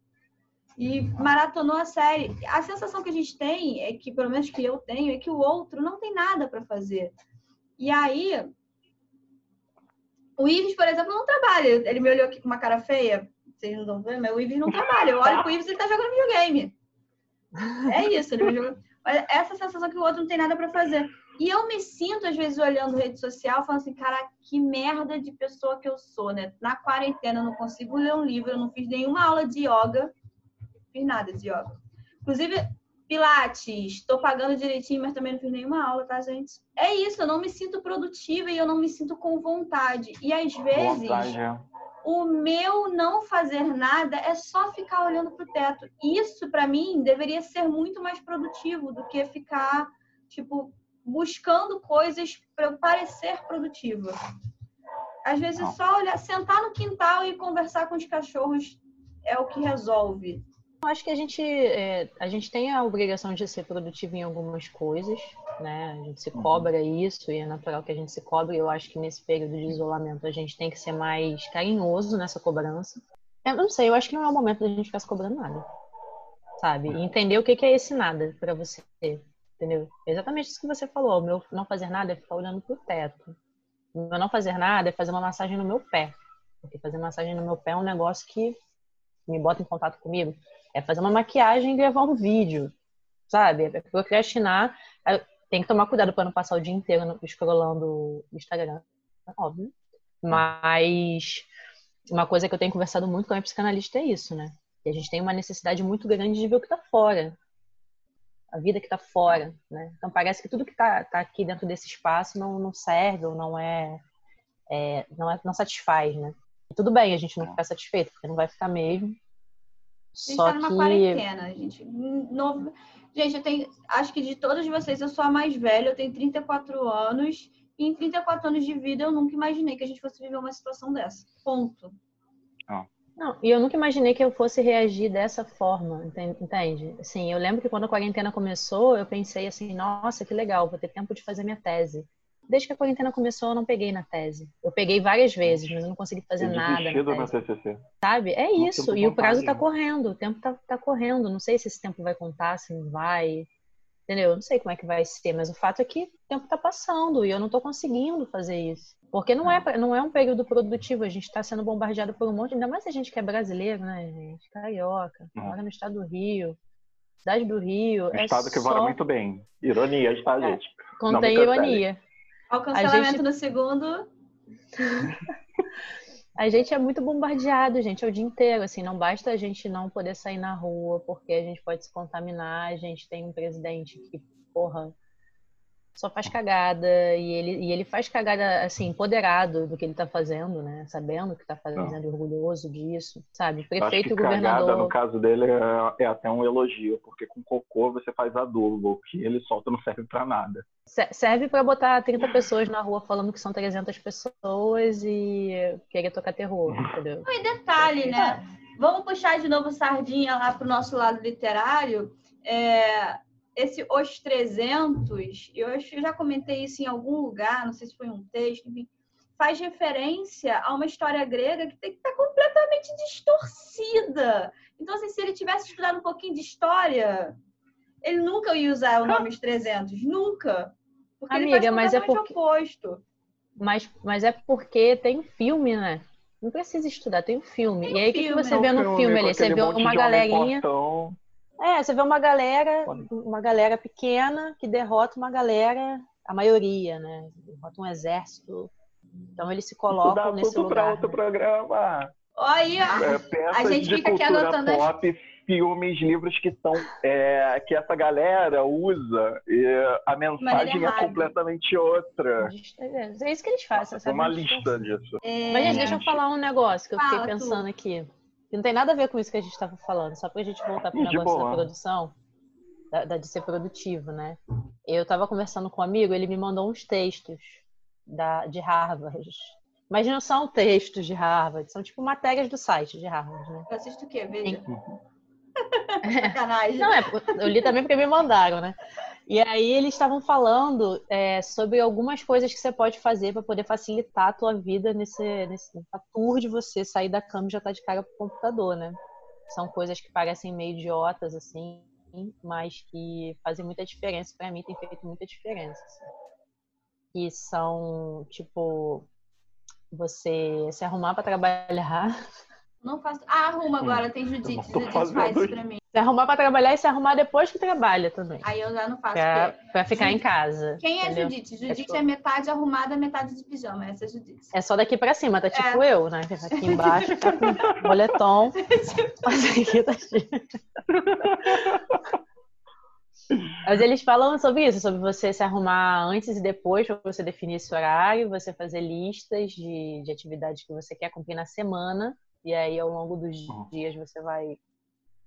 e maratonou a série. A sensação que a gente tem, é que, pelo menos que eu tenho, é que o outro não tem nada para fazer. E aí, o Ives, por exemplo, não trabalha. Ele me olhou aqui com uma cara feia. Vocês não estão vendo, mas o Ives não trabalha. Eu olho pro Ives e ele tá jogando videogame. É isso, ele. Olha, essa sensação que o outro não tem nada para fazer. E eu me sinto, às vezes, olhando rede social, falando assim, cara, que merda de pessoa que eu sou, né? Na quarentena, eu não consigo ler um livro, eu não fiz nenhuma aula de yoga, fiz nada de yoga. Inclusive, Pilates, estou pagando direitinho, mas também não fiz nenhuma aula, tá, gente? É isso, eu não me sinto produtiva e eu não me sinto com vontade. E às vezes, Vontade, é. o meu não fazer nada é só ficar olhando pro teto. Isso, para mim, deveria ser muito mais produtivo do que ficar, tipo, buscando coisas para eu parecer produtiva. Às vezes, Não. só olhar, sentar no quintal e conversar com os cachorros é o que resolve. Eu acho que a gente, é, a gente tem a obrigação de ser produtivo em algumas coisas, né? A gente se Uhum. cobra isso e é natural que a gente se cobre. Eu acho que nesse período de isolamento a gente tem que ser mais carinhoso nessa cobrança. Eu não sei, eu acho que não é o momento da gente ficar se cobrando nada, sabe? E entender o que é esse nada pra você, entendeu? É Exatamente isso que você falou. O meu não fazer nada é ficar olhando pro teto. O meu não fazer nada é fazer uma massagem no meu pé. Porque fazer massagem no meu pé é um negócio que me bota em contato comigo. É fazer uma maquiagem e gravar um vídeo, sabe? É procrastinar. Tem que tomar cuidado para não passar o dia inteiro scrollando o Instagram, óbvio. Mas uma coisa que eu tenho conversado muito com a minha psicanalista é isso, né? Que a gente tem uma necessidade muito grande de ver o que está fora. A vida que está fora, né? Então parece que tudo que está tá aqui dentro desse espaço não, não serve ou não é, é, não é não satisfaz, né? E tudo bem a gente não ficar satisfeito, porque não vai ficar mesmo. A gente Só tá numa que... quarentena, gente. No... Gente, eu tenho. Acho que de todos vocês, eu sou a mais velha, eu tenho 34 anos. E em 34 anos de vida, eu nunca imaginei que a gente fosse viver uma situação dessa. Ponto. Não, e eu nunca imaginei que eu fosse reagir dessa forma, entende? Assim, eu lembro que quando a quarentena começou, eu pensei assim, nossa, que legal, vou ter tempo de fazer minha tese. Desde que a quarentena começou, eu não peguei na tese. Eu peguei várias vezes, mas eu não consegui fazer nada na. TCC. Sabe? É isso. E o prazo tá correndo, o tempo tá, tá correndo. Não sei se esse tempo vai contar, se não vai. Entendeu? Eu não sei como é que vai ser, mas o fato é que o tempo tá passando e eu não tô conseguindo fazer isso. Porque não é, não é um período produtivo, a gente está sendo bombardeado por um monte, ainda mais a gente que é brasileiro, né, gente? Carioca, uhum. mora no estado do Rio, cidade do Rio. Um é estado que só... mora muito bem. Ironia, tá, é, gente? Contém ironia. Ao cancelamento gente... no segundo. a gente é muito bombardeado, gente, o dia inteiro. Assim, não basta a gente não poder sair na rua, porque a gente pode se contaminar. A gente tem um presidente que, porra, só faz cagada e ele, e ele faz cagada assim, empoderado do que ele tá fazendo, né? Sabendo que tá fazendo, Não. orgulhoso disso, sabe? Prefeito e governador. Cagada, no caso dele é, é, até um elogio, porque com cocô você faz adubo, o que ele solta não serve para nada. Serve para botar 30 pessoas na rua falando que são 300 pessoas e querer tocar terror, entendeu? E detalhe, né? Vamos puxar de novo sardinha lá pro nosso lado literário. É, esse Os 300, eu acho que já comentei isso em algum lugar, não sei se foi um texto, enfim, faz referência a uma história grega que tem que estar completamente distorcida. Então, assim, se ele tivesse estudado um pouquinho de história, ele nunca ia usar o nome Os 300, nunca. Porque Amiga, ele faz mas é porque... oposto. Mas, mas é porque tem filme, né? Não precisa estudar, tem um filme. Tem e aí, o que, que você vê no filme, filme ali? Você vê uma galerinha. É, você vê uma galera, uma galera pequena que derrota uma galera, a maioria, né? Derrota um exército. Então eles se colocam nesse tudo lugar. Para outro né? programa. Olha, é, a gente fica aqui anotando pop, as... filmes, livros que são é, que essa galera usa e a mensagem é completamente outra. É isso que eles fazem. É uma lista disso. É... Mas gente, deixa eu falar um negócio que eu fiquei pensando tu. aqui. Que não tem nada a ver com isso que a gente estava falando, só para a gente voltar para o negócio boa. da produção, da, da, de ser produtivo, né? Eu estava conversando com um amigo, ele me mandou uns textos da, de Harvard. Mas não são textos de Harvard, são tipo matérias do site de Harvard, né? Eu assisto o quê? Veja. Sacanagem. Não, é, eu li também porque me mandaram, né? E aí eles estavam falando é, sobre algumas coisas que você pode fazer para poder facilitar a tua vida nesse, nesse tour de você sair da cama e já estar tá de cara pro computador, né? São coisas que parecem meio idiotas, assim, mas que fazem muita diferença. Para mim, tem feito muita diferença. Assim. São, tipo, você se arrumar para trabalhar. Não faço. Ah, arruma agora, tem Judite. Judite faz isso pra mim. Se arrumar para trabalhar e se arrumar depois que trabalha também. Aí eu já não faço. Pra, pra ficar em casa. Quem é entendeu? Judite? Judite é, é, metade arrumada, metade de pijama. Essa é Judite. É só daqui para cima, tá tipo é. eu, né? Aqui embaixo, tá com boletom. Mas aqui tá Mas eles falam sobre isso, sobre você se arrumar antes e depois, para você definir esse horário, você fazer listas de, de atividades que você quer cumprir na semana, e aí ao longo dos uhum. dias você vai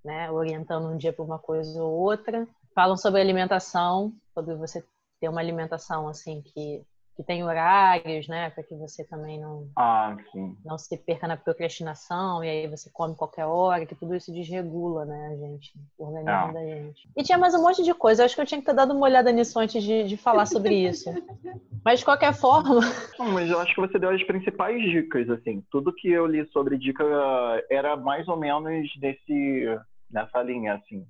né, orientando um dia para uma coisa ou outra. Falam sobre alimentação, sobre você ter uma alimentação assim que que tem horários, né, para que você também não ah, não se perca na procrastinação e aí você come qualquer hora, que tudo isso desregula, né, a gente, o organismo ah. da gente. E tinha mais um monte de coisa, eu acho que eu tinha que ter dado uma olhada nisso antes de, de falar sobre isso. Mas de qualquer forma, não, mas eu acho que você deu as principais dicas, assim, tudo que eu li sobre dica era mais ou menos nesse nessa linha, assim.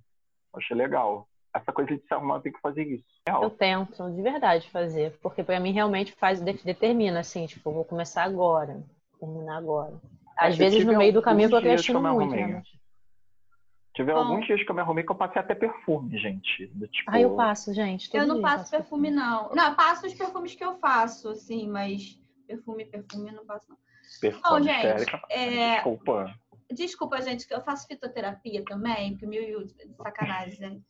Achei legal. Essa coisa de se arrumar tem que fazer isso. Real. Eu tento, de verdade, fazer. Porque para mim realmente faz, determina, assim, tipo, vou começar agora, terminar agora. Às vezes no meio do caminho eu procrastino muito, né? Tive Bom, alguns dias que eu me arrumei que eu passei até perfume, gente. Tipo... Ah, eu passo, gente. Eu não passo perfume, perfume, não. Não, eu passo os perfumes que eu faço, assim, mas perfume, perfume eu não passo, não. Perfume, Bom, gente, é... desculpa. Desculpa, gente, que eu faço fitoterapia também, porque mil sacanagem.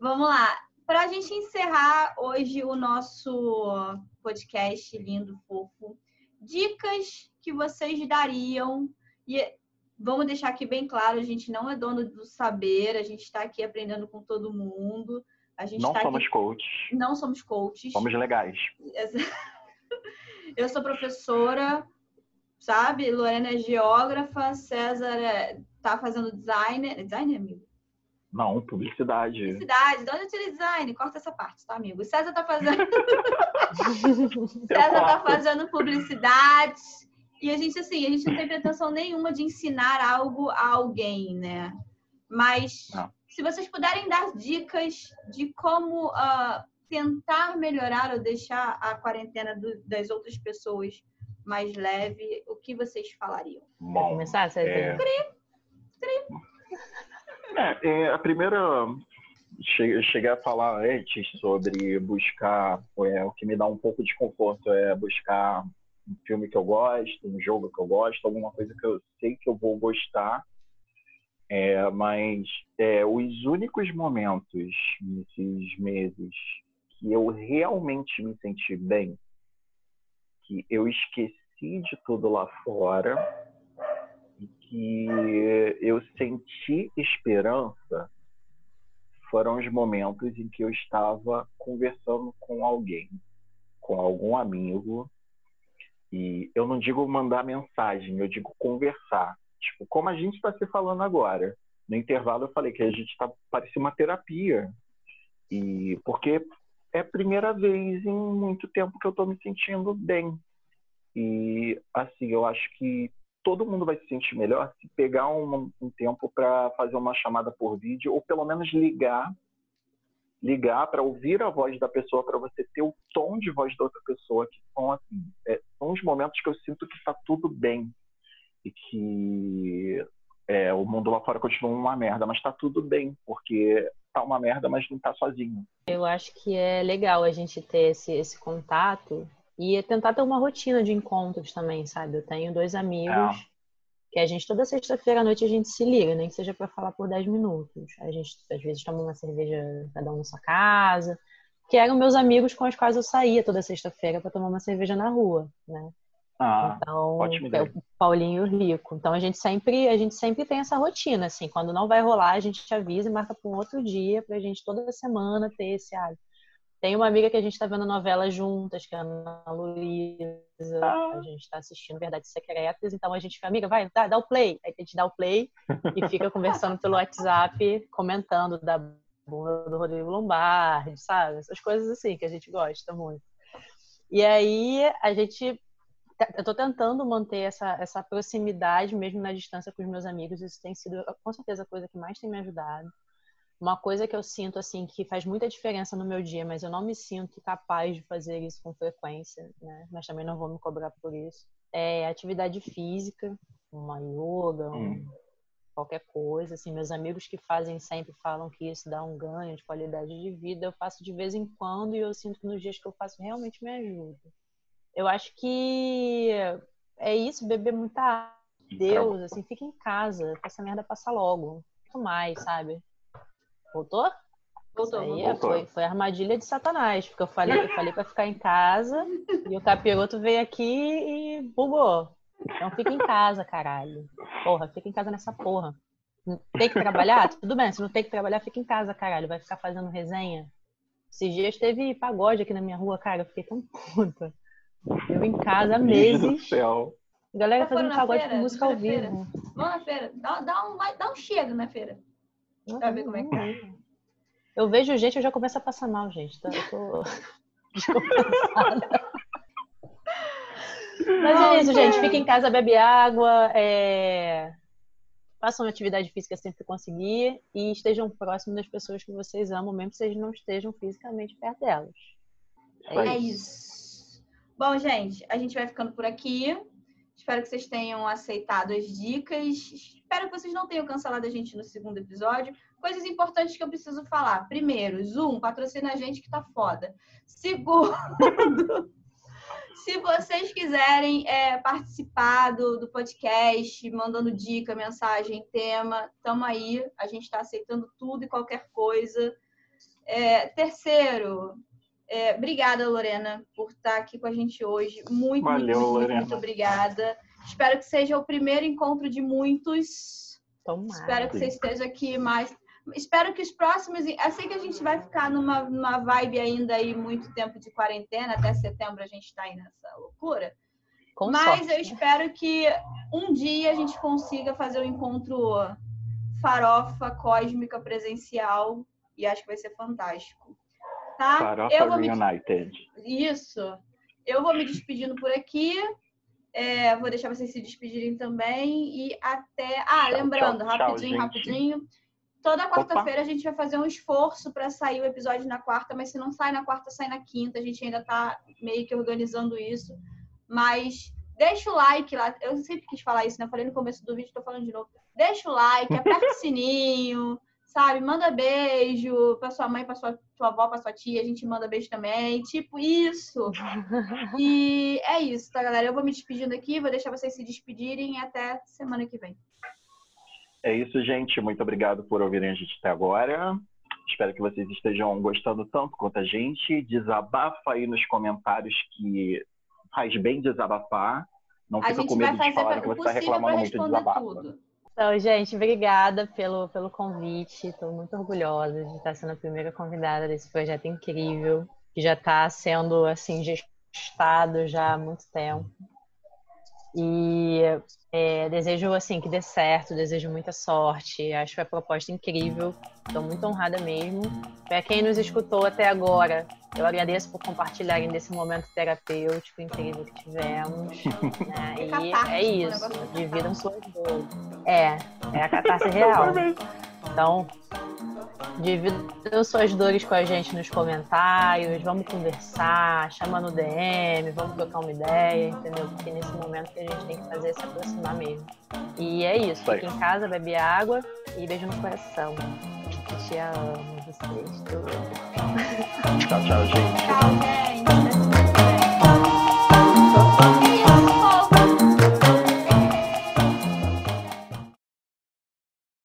Vamos lá. Para a gente encerrar hoje o nosso podcast lindo, fofo, dicas que vocês dariam e Vamos deixar aqui bem claro, a gente não é dono do saber, a gente está aqui aprendendo com todo mundo. A gente não tá somos aqui... coaches. Não somos coaches. Somos legais. Eu sou professora, sabe? Lorena é geógrafa, César é... tá fazendo design. É design, amigo? Não, publicidade. Publicidade. De onde eu tirei design? Corta essa parte, tá, amigo? César tá fazendo. César tá fazendo publicidade. E a gente, assim, a gente não tem pretensão nenhuma de ensinar algo a alguém, né? Mas não. se vocês puderem dar dicas de como uh, tentar melhorar ou deixar a quarentena do, das outras pessoas mais leve, o que vocês falariam? Bom, Quer começar, César? É... Cri, cri. É, é, a primeira cheguei a falar antes sobre buscar é, o que me dá um pouco de conforto é buscar um filme que eu gosto, um jogo que eu gosto, alguma coisa que eu sei que eu vou gostar. É, mas é, os únicos momentos nesses meses que eu realmente me senti bem, que eu esqueci de tudo lá fora que eu senti esperança, foram os momentos em que eu estava conversando com alguém, com algum amigo, e eu não digo mandar mensagem, eu digo conversar. Tipo, como a gente está se falando agora. No intervalo eu falei que a gente está parecia uma terapia. E porque é a primeira vez em muito tempo que eu estou me sentindo bem. E assim, eu acho que todo mundo vai se sentir melhor se pegar um, um tempo para fazer uma chamada por vídeo ou pelo menos ligar ligar para ouvir a voz da pessoa, para você ter o tom de voz da outra pessoa, que são assim, é, são os momentos que eu sinto que está tudo bem e que é, o mundo lá fora continua uma merda, mas está tudo bem, porque tá uma merda, mas não tá sozinho. Eu acho que é legal a gente ter esse, esse contato e tentar ter uma rotina de encontros também, sabe? Eu tenho dois amigos é que a gente toda sexta-feira à noite a gente se liga, nem que seja para falar por 10 minutos. A gente às vezes toma uma cerveja cada um na sua casa, que eram meus amigos com os quais eu saía toda sexta-feira para tomar uma cerveja na rua, né? Ah, então, é o Paulinho Rico. Então a gente sempre a gente sempre tem essa rotina assim, quando não vai rolar, a gente te avisa e marca para um outro dia para a gente toda semana ter esse hábito. Tem uma amiga que a gente está vendo novela juntas, que é a Ana Luísa. Ah. A gente está assistindo Verdades Secretas. Então a gente fica, amiga, vai, dá, dá o play. Aí a gente dá o play e fica conversando pelo WhatsApp, comentando da bunda do Rodrigo Lombardi, sabe? Essas coisas assim que a gente gosta muito. E aí a gente. Eu tô tentando manter essa, essa proximidade mesmo na distância com os meus amigos. Isso tem sido, com certeza, a coisa que mais tem me ajudado. Uma coisa que eu sinto assim que faz muita diferença no meu dia, mas eu não me sinto capaz de fazer isso com frequência, né? Mas também não vou me cobrar por isso. É atividade física, uma yoga, um, hum. qualquer coisa. Assim, meus amigos que fazem sempre falam que isso dá um ganho de qualidade de vida. Eu faço de vez em quando e eu sinto que nos dias que eu faço realmente me ajuda. Eu acho que é isso, beber muita água. Deus, assim, fica em casa, essa merda passa logo. Muito mais, sabe? Voltou? Voltou, aí voltou. Foi, foi armadilha de Satanás, porque eu falei, eu falei para ficar em casa e o capiroto veio aqui e bugou. Então fica em casa, caralho. Porra, fica em casa nessa porra. Tem que trabalhar? Tudo bem, se não tem que trabalhar, fica em casa, caralho. Vai ficar fazendo resenha. Esses dias teve pagode aqui na minha rua, cara. Eu fiquei tão puta. Eu em casa há meses. céu. Galera fazendo pagode feira? com música ao vivo. Vamos na feira. Dá, dá, um, dá um chego na feira. Pra ver como é que tá. Eu vejo gente, eu já começo a passar mal, gente. Tá? Eu tô Mas é isso, gente. Fica em casa, bebe água, é... façam atividade física sempre que conseguir e estejam próximos das pessoas que vocês amam, mesmo que vocês não estejam fisicamente perto delas. É, é isso. Bom, gente, a gente vai ficando por aqui. Espero que vocês tenham aceitado as dicas. Espero que vocês não tenham cancelado a gente no segundo episódio. Coisas importantes que eu preciso falar. Primeiro, Zoom, patrocina a gente que tá foda. Segundo, se vocês quiserem é, participar do, do podcast, mandando dica, mensagem, tema, tamo aí. A gente está aceitando tudo e qualquer coisa. É, terceiro, é, obrigada, Lorena, por estar aqui com a gente hoje. Muito, Valeu, muito, Lorena. muito obrigada. Espero que seja o primeiro encontro de muitos. Tomara. Espero que você esteja aqui mais. Espero que os próximos. Eu sei que a gente vai ficar numa, numa vibe ainda aí muito tempo de quarentena, até setembro a gente está aí nessa loucura. Com Mas sorte. eu espero que um dia a gente consiga fazer um encontro farofa cósmica presencial e acho que vai ser fantástico. Tá? Farofa eu vou me Reunited. isso. Eu vou me despedindo por aqui. É, vou deixar vocês se despedirem também. E até. Ah, Tchau, lembrando, tchau, tchau, rapidinho, gente. rapidinho. Toda quarta-feira a gente vai fazer um esforço para sair o episódio na quarta, mas se não sai na quarta, sai na quinta. A gente ainda tá meio que organizando isso. Mas deixa o like lá. Eu sempre quis falar isso, né? Eu falei no começo do vídeo, tô falando de novo. Deixa o like, aperta o sininho, sabe? Manda beijo pra sua mãe, pra sua, sua avó, pra sua tia. A gente manda beijo também. Tipo, isso. E é isso, tá, galera? Eu vou me despedindo aqui, vou deixar vocês se despedirem e até semana que vem. É isso, gente. Muito obrigado por ouvirem a gente até agora. Espero que vocês estejam gostando tanto quanto a gente. Desabafa aí nos comentários que faz bem desabafar. Não A fica com medo de falar que você está reclamando muito de desabafa. tudo. Então, gente, obrigada pelo, pelo convite. Estou muito orgulhosa de estar sendo a primeira convidada desse projeto incrível, que já está sendo assim gestado já há muito tempo. E é, desejo assim que dê certo, desejo muita sorte. Acho a proposta incrível. Estou muito honrada mesmo. Para quem nos escutou até agora, eu agradeço por compartilharem desse momento terapêutico incrível que tivemos. né? É E é o isso. é Dividam suas dores. É, é a catarse real. Então, dividam suas dores com a gente nos comentários, vamos conversar, chama no DM, vamos trocar uma ideia, entendeu? Porque nesse momento que a gente tem que fazer é se aproximar mesmo. E é isso, aí. fica em casa, bebe água e beijo no coração. Te amo, vocês. Amo. Tchau, tchau, gente. Tchau, gente.